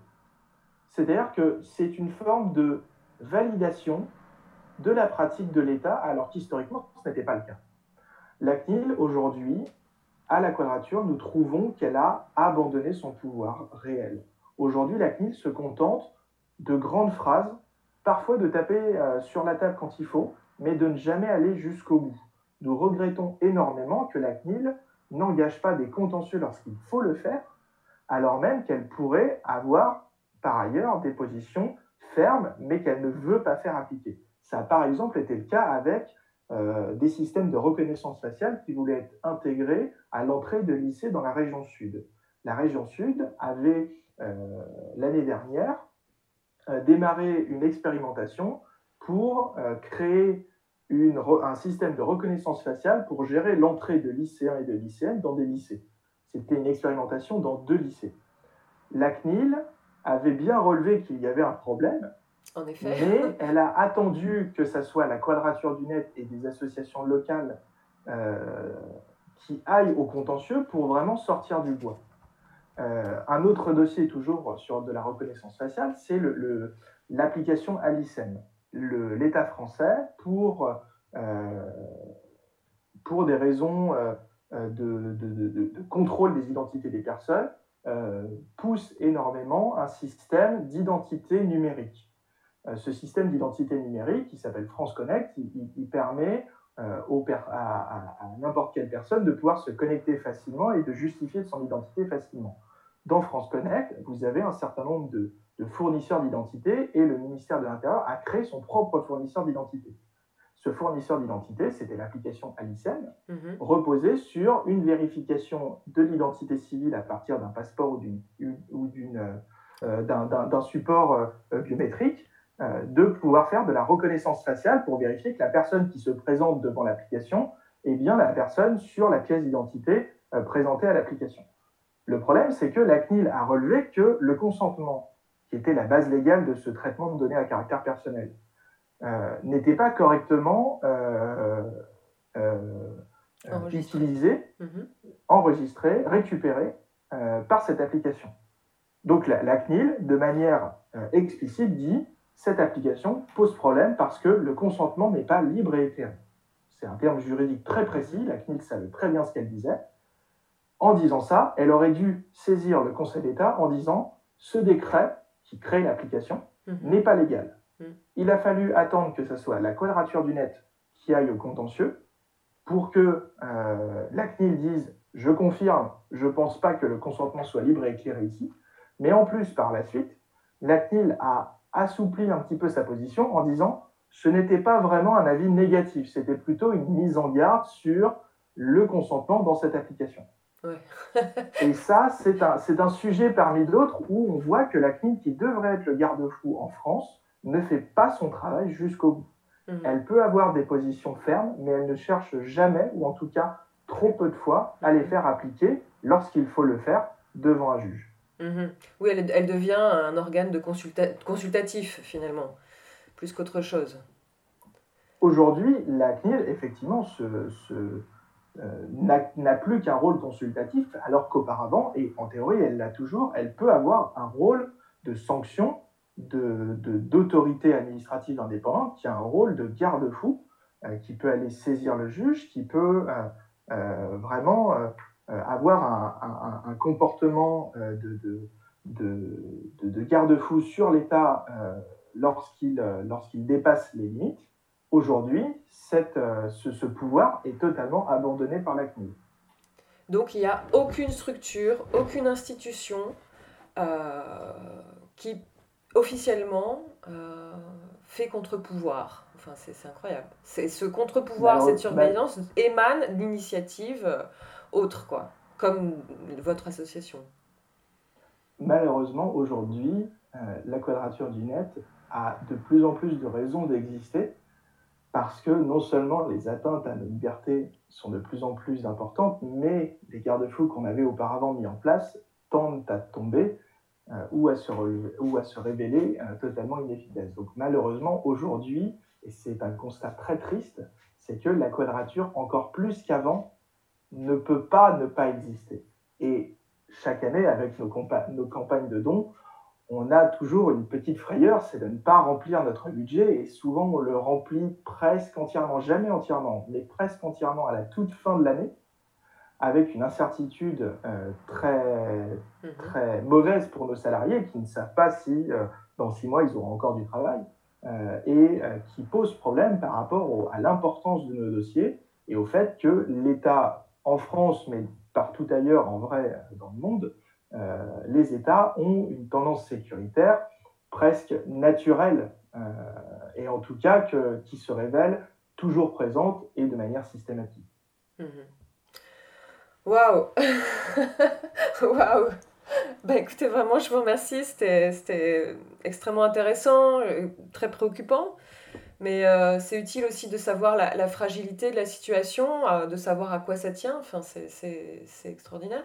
C'est-à-dire que c'est une forme de validation de la pratique de l'État, alors qu'historiquement, ce n'était pas le cas. La CNIL, aujourd'hui, à la quadrature, nous trouvons qu'elle a abandonné son pouvoir réel. Aujourd'hui, la CNIL se contente de grandes phrases, parfois de taper euh, sur la table quand il faut, mais de ne jamais aller jusqu'au bout nous regrettons énormément que la CNIL n'engage pas des contentieux lorsqu'il faut le faire, alors même qu'elle pourrait avoir par ailleurs des positions fermes, mais qu'elle ne veut pas faire appliquer. Ça a par exemple été le cas avec euh, des systèmes de reconnaissance faciale qui voulaient être intégrés à l'entrée de lycées dans la région sud. La région sud avait, euh, l'année dernière, euh, démarré une expérimentation pour créer une, un système de reconnaissance faciale pour gérer l'entrée de lycéens et de lycéennes dans des lycées. C'était une expérimentation dans deux lycées. La CNIL avait bien relevé qu'il y avait un problème, en effet. mais elle a attendu que ce soit la Quadrature du Net et des associations locales euh, qui aillent au contentieux pour vraiment sortir du bois. Euh, un autre dossier, toujours sur de la reconnaissance faciale, c'est l'application le, Alicem. L'État français, pour, euh, pour des raisons de, de, contrôle des identités des personnes, euh, pousse énormément un système d'identité numérique. Euh, ce système d'identité numérique, qui s'appelle France Connect, il, permet euh, à, n'importe quelle personne de pouvoir se connecter facilement et de justifier de son identité facilement. Dans France Connect, vous avez un certain nombre de, de fournisseurs d'identité et le ministère de l'Intérieur a créé son propre fournisseur d'identité ce fournisseur d'identité, c'était l'application Alicem, mhm. reposait sur une vérification de l'identité civile à partir d'un passeport ou euh, d'un support euh, biométrique, euh, de pouvoir faire de la reconnaissance faciale pour vérifier que la personne qui se présente devant l'application est bien la personne sur la pièce d'identité présentée à l'application. Le problème, c'est que la CNIL a relevé que le consentement, qui était la base légale de ce traitement de données à caractère personnel, euh, n'était pas correctement euh, euh, utilisé, mhm. enregistré, récupéré par cette application. Donc la, CNIL, de manière explicite, dit cette application pose problème parce que le consentement n'est pas libre et éclairé. C'est un terme juridique très précis, la CNIL savait très bien ce qu'elle disait. En disant ça, elle aurait dû saisir le Conseil d'État en disant ce décret qui crée l'application mhm. n'est pas légal. Il a fallu attendre que ce soit la quadrature du net qui aille au contentieux pour que euh, la CNIL dise je confirme, je ne pense pas que le consentement soit libre et éclairé ici. Mais en plus, par la suite, la CNIL a assoupli un petit peu sa position en disant ce n'était pas vraiment un avis négatif, c'était plutôt une mise en garde sur le consentement dans cette application. Et ça, c'est un, un, sujet parmi d'autres où on voit que la CNIL, qui devrait être le garde-fou en France, ne fait pas son travail jusqu'au bout. Mhm. Elle peut avoir des positions fermes, mais elle ne cherche jamais, ou en tout cas trop peu de fois, à les faire appliquer lorsqu'il faut le faire devant un juge. Mhm. Oui, elle, devient un organe de consultatif finalement, plus qu'autre chose. Aujourd'hui, la CNIL, effectivement, euh, n'a plus qu'un rôle consultatif, alors qu'auparavant, et en théorie, elle l'a toujours, elle peut avoir un rôle de sanction d'autorité de, administrative indépendante qui a un rôle de garde-fou, euh, qui peut aller saisir le juge, qui peut euh, euh, vraiment avoir un, comportement de, de garde-fou sur l'État lorsqu'il lorsqu'il dépasse les limites. Aujourd'hui, ce, ce, pouvoir est totalement abandonné par la CNIL. Donc il n'y a aucune structure, aucune institution qui officiellement euh, fait contre-pouvoir. Enfin, c'est incroyable. Ce contre-pouvoir, cette surveillance émane d'initiatives euh, autres, quoi, comme votre association. Malheureusement, aujourd'hui, euh, la Quadrature du Net a de plus en plus de raisons d'exister parce que non seulement les atteintes à nos libertés sont de plus en plus importantes, mais les garde-fous qu'on avait auparavant mis en place tendent à tomber euh, ou, à se ou à se révéler euh, totalement inefficace. Donc malheureusement, aujourd'hui, et c'est un constat très triste, c'est que la quadrature, encore plus qu'avant, ne peut pas ne pas exister. Et chaque année, avec nos campagnes de dons, on a toujours une petite frayeur, c'est de ne pas remplir notre budget, et souvent on le remplit presque entièrement, jamais entièrement, mais presque entièrement à la toute fin de l'année, avec une incertitude euh, très, mhm. très mauvaise pour nos salariés qui ne savent pas si euh, dans six mois ils auront encore du travail euh, et qui pose problème par rapport à l'importance de nos dossiers et au fait que l'État en France, mais partout ailleurs en vrai dans le monde, les États ont une tendance sécuritaire presque naturelle, et en tout cas qui se révèle toujours présente et de manière systématique. Mhm. Waouh Waouh bah écoutez, vraiment, je vous remercie. C'était extrêmement intéressant, euh, très préoccupant. Mais euh, c'est utile aussi de savoir la, fragilité de la situation, euh, de savoir à quoi ça tient. Enfin, c'est extraordinaire.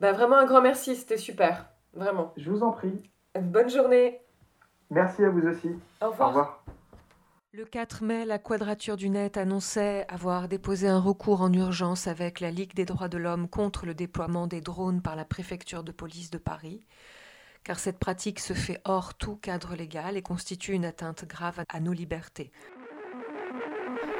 Bah, vraiment un grand merci, c'était super. Vraiment. Je vous en prie. Bonne journée. Merci à vous aussi. Au revoir. Au revoir. Le 4 mai, la Quadrature du Net annonçait avoir déposé un recours en urgence avec la Ligue des droits de l'homme contre le déploiement des drones par la préfecture de police de Paris, car cette pratique se fait hors tout cadre légal et constitue une atteinte grave à nos libertés.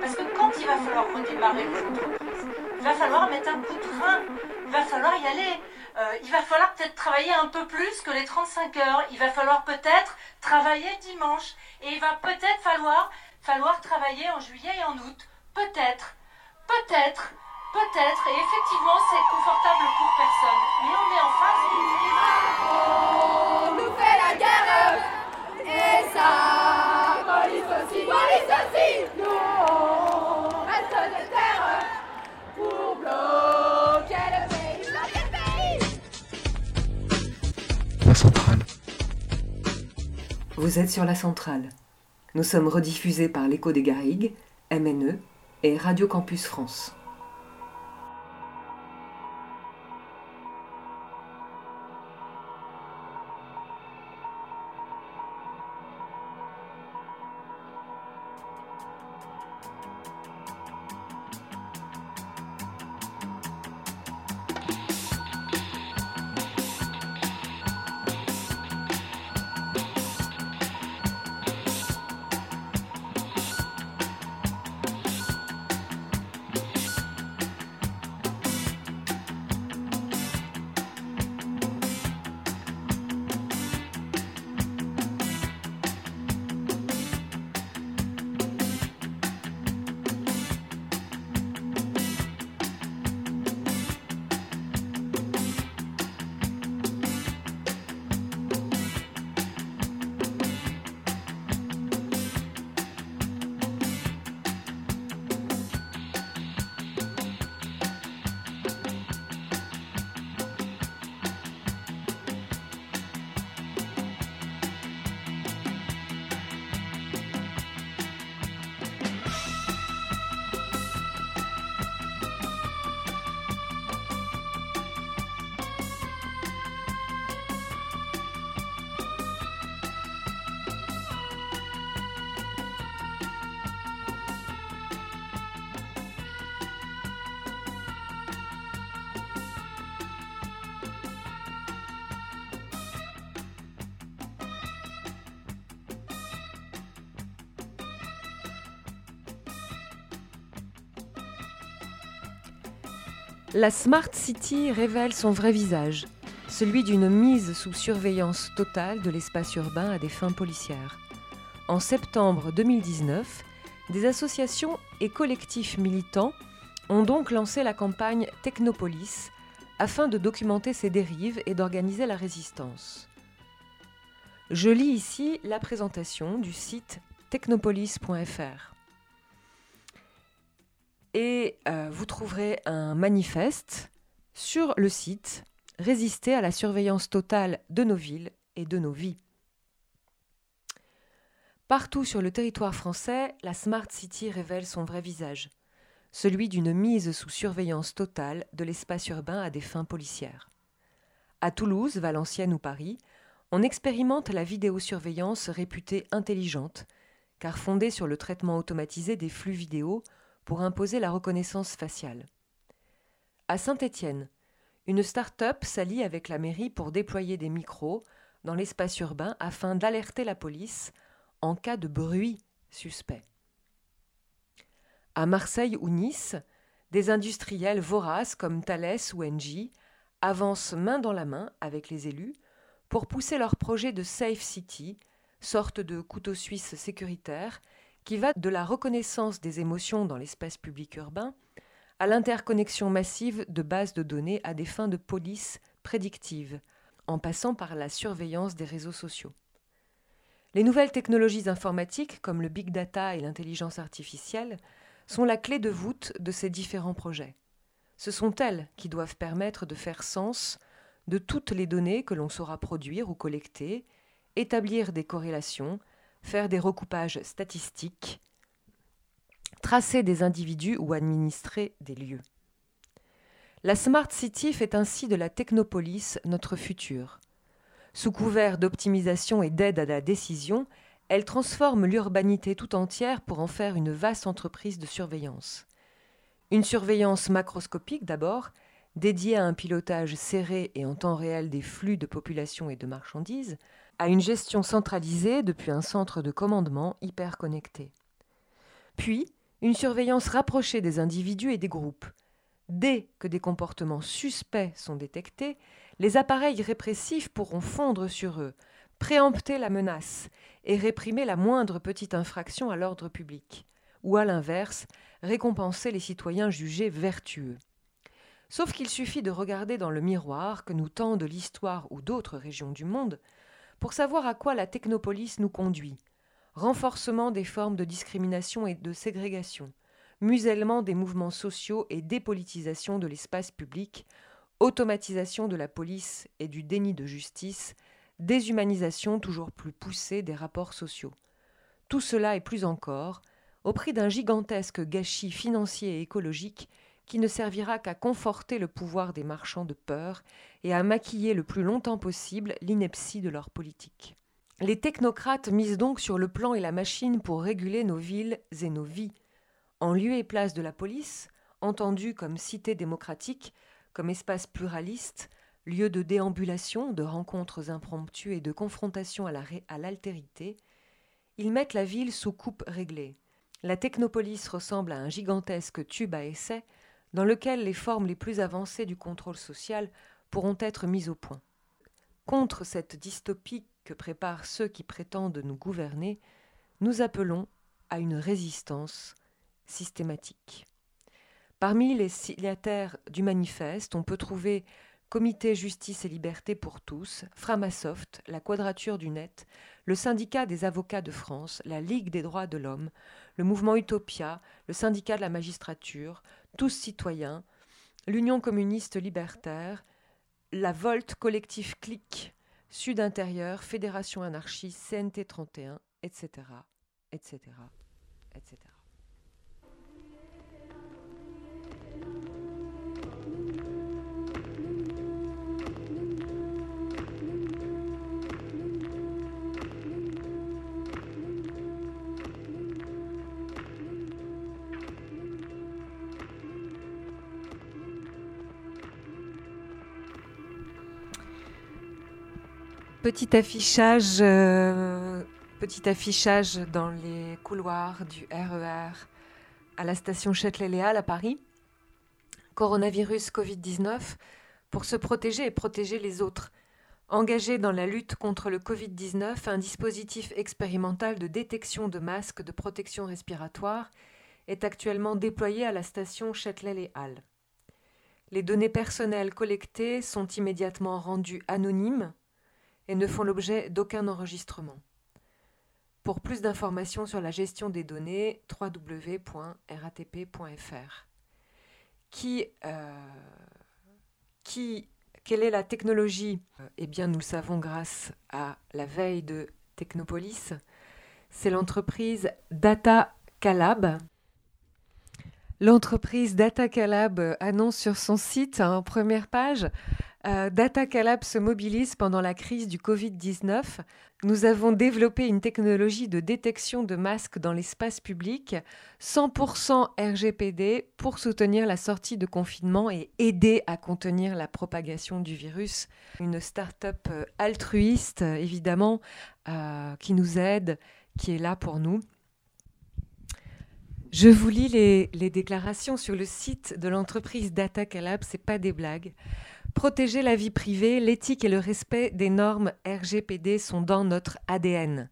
Parce que quand il va falloir redémarrer les entreprises, il va falloir mettre un coup de frein, il va falloir y aller. Euh, il va falloir peut-être travailler un peu plus que les 35 heures. Il va falloir peut-être travailler dimanche. Et il va peut-être falloir, falloir travailler en juillet et en août. Peut-être. Peut-être. Peut-être. Et effectivement, c'est confortable pour personne. Mais on est en face d'une On nous fait la guerre. Et ça, Vous êtes sur la centrale. Nous sommes rediffusés par l'Écho des Garrigues, MNE et Radio Campus France. La Smart City révèle son vrai visage, celui d'une mise sous surveillance totale de l'espace urbain à des fins policières. En septembre 2019, des associations et collectifs militants ont donc lancé la campagne Technopolis afin de documenter ces dérives et d'organiser la résistance. Je lis ici la présentation du site technopolis.fr et euh, vous trouverez un manifeste sur le site Résister à la surveillance totale de nos villes et de nos vies. Partout sur le territoire français, la Smart City révèle son vrai visage, celui d'une mise sous surveillance totale de l'espace urbain à des fins policières. À Toulouse, Valenciennes ou Paris, on expérimente la vidéosurveillance réputée intelligente, car fondée sur le traitement automatisé des flux vidéo pour imposer la reconnaissance faciale. À Saint-Étienne, une start-up s'allie avec la mairie pour déployer des micros dans l'espace urbain afin d'alerter la police en cas de bruit suspect. À Marseille ou Nice, des industriels voraces comme Thales ou Engie avancent main dans la main avec les élus pour pousser leur projet de Safe City, sorte de couteau suisse sécuritaire qui va de la reconnaissance des émotions dans l'espace public urbain à l'interconnexion massive de bases de données à des fins de police prédictive, en passant par la surveillance des réseaux sociaux. Les nouvelles technologies informatiques, comme le big data et l'intelligence artificielle, sont la clé de voûte de ces différents projets. Ce sont elles qui doivent permettre de faire sens de toutes les données que l'on saura produire ou collecter, établir des corrélations, faire des recoupages statistiques, tracer des individus ou administrer des lieux. La Smart City fait ainsi de la technopolis notre futur. Sous couvert d'optimisation et d'aide à la décision, elle transforme l'urbanité tout entière pour en faire une vaste entreprise de surveillance. Une surveillance macroscopique d'abord, dédiée à un pilotage serré et en temps réel des flux de population et de marchandises, à une gestion centralisée depuis un centre de commandement hyper connecté. Puis, une surveillance rapprochée des individus et des groupes. Dès que des comportements suspects sont détectés, les appareils répressifs pourront fondre sur eux, préempter la menace et réprimer la moindre petite infraction à l'ordre public, ou à l'inverse, récompenser les citoyens jugés vertueux. Sauf qu'il suffit de regarder dans le miroir que nous tend de l'histoire ou d'autres régions du monde pour savoir à quoi la technopolis nous conduit. Renforcement des formes de discrimination et de ségrégation, musellement des mouvements sociaux et dépolitisation de l'espace public, automatisation de la police et du déni de justice, déshumanisation toujours plus poussée des rapports sociaux. Tout cela et plus encore, au prix d'un gigantesque gâchis financier et écologique qui ne servira qu'à conforter le pouvoir des marchands de peur et à maquiller le plus longtemps possible l'ineptie de leur politique. Les technocrates misent donc sur le plan et la machine pour réguler nos villes et nos vies. En lieu et place de la police, entendue comme cité démocratique, comme espace pluraliste, lieu de déambulation, de rencontres impromptues et de confrontation à l'altérité, ils mettent la ville sous coupe réglée. La technopolis ressemble à un gigantesque tube à essai dans lequel les formes les plus avancées du contrôle social pourront être mises au point. Contre cette dystopie que préparent ceux qui prétendent nous gouverner, nous appelons à une résistance systématique. Parmi les signataires du manifeste, on peut trouver Comité Justice et Liberté pour tous, Framasoft, la Quadrature du Net, le Syndicat des avocats de France, la Ligue des droits de l'homme, le mouvement Utopia, le Syndicat de la magistrature, Tous citoyens, l'Union communiste libertaire, la Volte Collectif Clic, Sud Intérieur, Fédération anarchiste, CNT 31, etc., etc., etc. Petit affichage, euh, petit affichage dans les couloirs du RER e à la station Châtelet-Léal à Paris. Coronavirus Covid-19 pour se protéger et protéger les autres. Engagé dans la lutte contre le Covid-19, un dispositif expérimental de détection de masques de protection respiratoire est actuellement déployé à la station Châtelet-Les-Halles. Les données personnelles collectées sont immédiatement rendues anonymes et ne font l'objet d'aucun enregistrement. Pour plus d'informations sur la gestion des données, www.ratp.fr. Qui, euh, qui, quelle est la technologie? Eh bien, nous le savons grâce à la veille de Technopolis. C'est l'entreprise Data Calab. L'entreprise Data Calab annonce sur son site en première page euh, Data Calab se mobilise pendant la crise du Covid-19. Nous avons développé une technologie de détection de masques dans l'espace public 100% RGPD pour soutenir la sortie de confinement et aider à contenir la propagation du virus. Une start-up euh, altruiste, évidemment, euh, qui nous aide, qui est là pour nous. Je vous lis les, déclarations sur le site de l'entreprise Data Calab, c'est pas des blagues. Protéger la vie privée, l'éthique et le respect des normes RGPD sont dans notre ADN.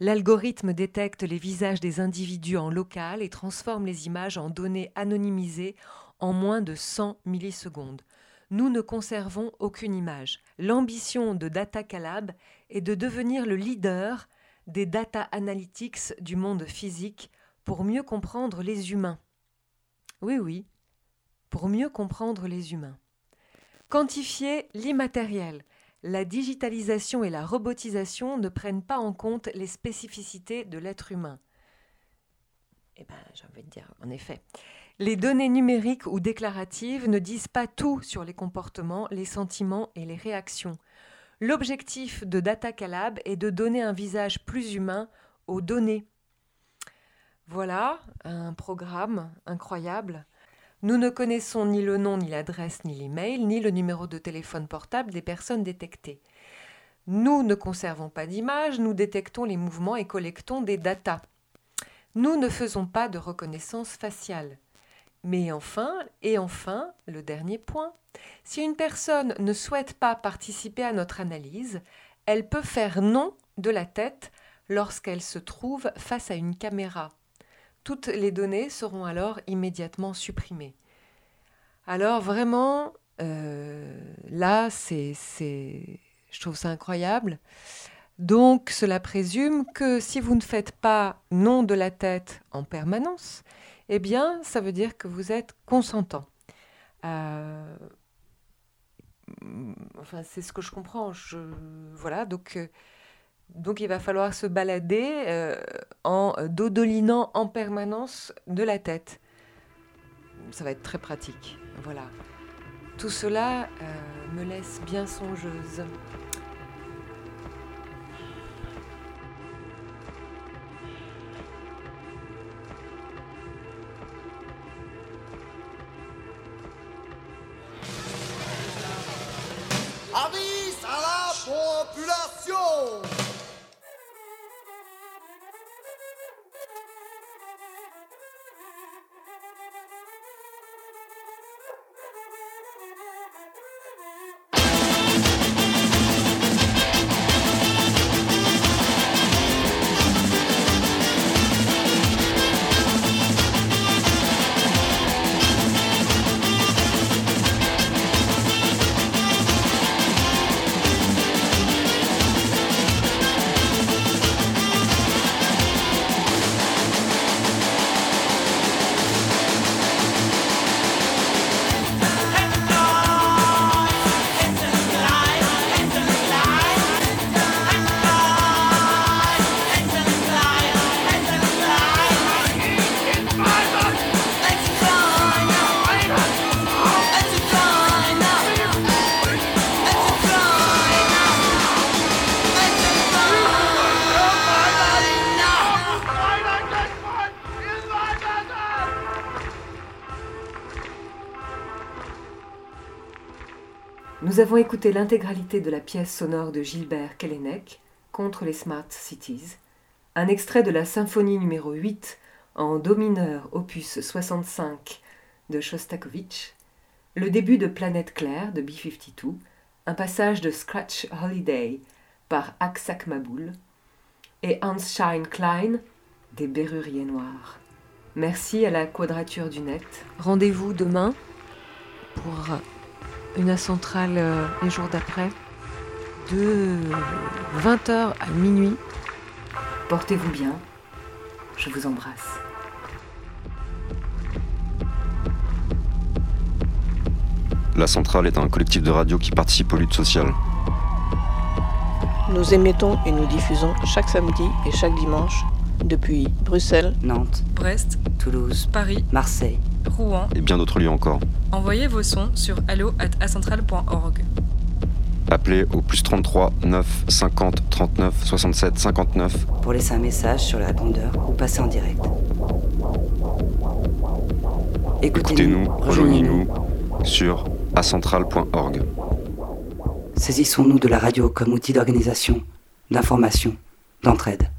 L'algorithme détecte les visages des individus en local et transforme les images en données anonymisées en moins de 100 millisecondes. Nous ne conservons aucune image. L'ambition de Data Calab est de devenir le leader des data analytics du monde physique pour mieux comprendre les humains. Oui, oui, pour mieux comprendre les humains. Quantifier l'immatériel. La digitalisation et la robotisation ne prennent pas en compte les spécificités de l'être humain. Eh bien, j'ai envie de dire, en effet. Les données numériques ou déclaratives ne disent pas tout sur les comportements, les sentiments et les réactions. L'objectif de Data Calab est de donner un visage plus humain aux données. Voilà un programme incroyable. Nous ne connaissons ni le nom, ni l'adresse, ni l'email, ni le numéro de téléphone portable des personnes détectées. Nous ne conservons pas d'image, nous détectons les mouvements et collectons des datas. Nous ne faisons pas de reconnaissance faciale. Mais enfin, et enfin, le dernier point, si une personne ne souhaite pas participer à notre analyse, elle peut faire non de la tête lorsqu'elle se trouve face à une caméra. Toutes les données seront alors immédiatement supprimées. Alors vraiment, euh, là, c'est, je trouve ça incroyable. Donc cela présume que si vous ne faites pas non de la tête en permanence, eh bien, ça veut dire que vous êtes consentant. Euh, enfin, c'est ce que je comprends. Voilà, donc, euh, donc il va falloir se balader euh, en dodolinant en permanence de la tête. Ça va être très pratique. Voilà. Tout cela me laisse bien songeuse. Nous avons écouté l'intégralité de la pièce sonore de Gilbert Kellenek contre les Smart Cities, un extrait de la symphonie numéro 8 en do mineur opus 65 de Shostakovich, le début de Planète Claire de B-52, un passage de Scratch Holiday par Aksak Maboul et Hans Schein Klein des Berruriers Noirs. Merci à la Quadrature du Net. Rendez-vous demain pour une centrale euh, les jours d'après, de 20h à minuit. Portez-vous bien, je vous embrasse. La centrale est un collectif de radio qui participe aux luttes sociales. Nous émettons et nous diffusons chaque samedi et chaque dimanche depuis Bruxelles, Nantes, Brest, Toulouse, Paris, Marseille, Rouen et bien d'autres lieux encore. Envoyez vos sons sur allo.acentral.org. Appelez au plus 33 9 50 39 67 59 pour laisser un message sur le répondeur ou passer en direct. Écoutez-nous, rejoignez-nous sur acentral.org. Saisissons-nous de la radio comme outil d'organisation, d'information, d'entraide.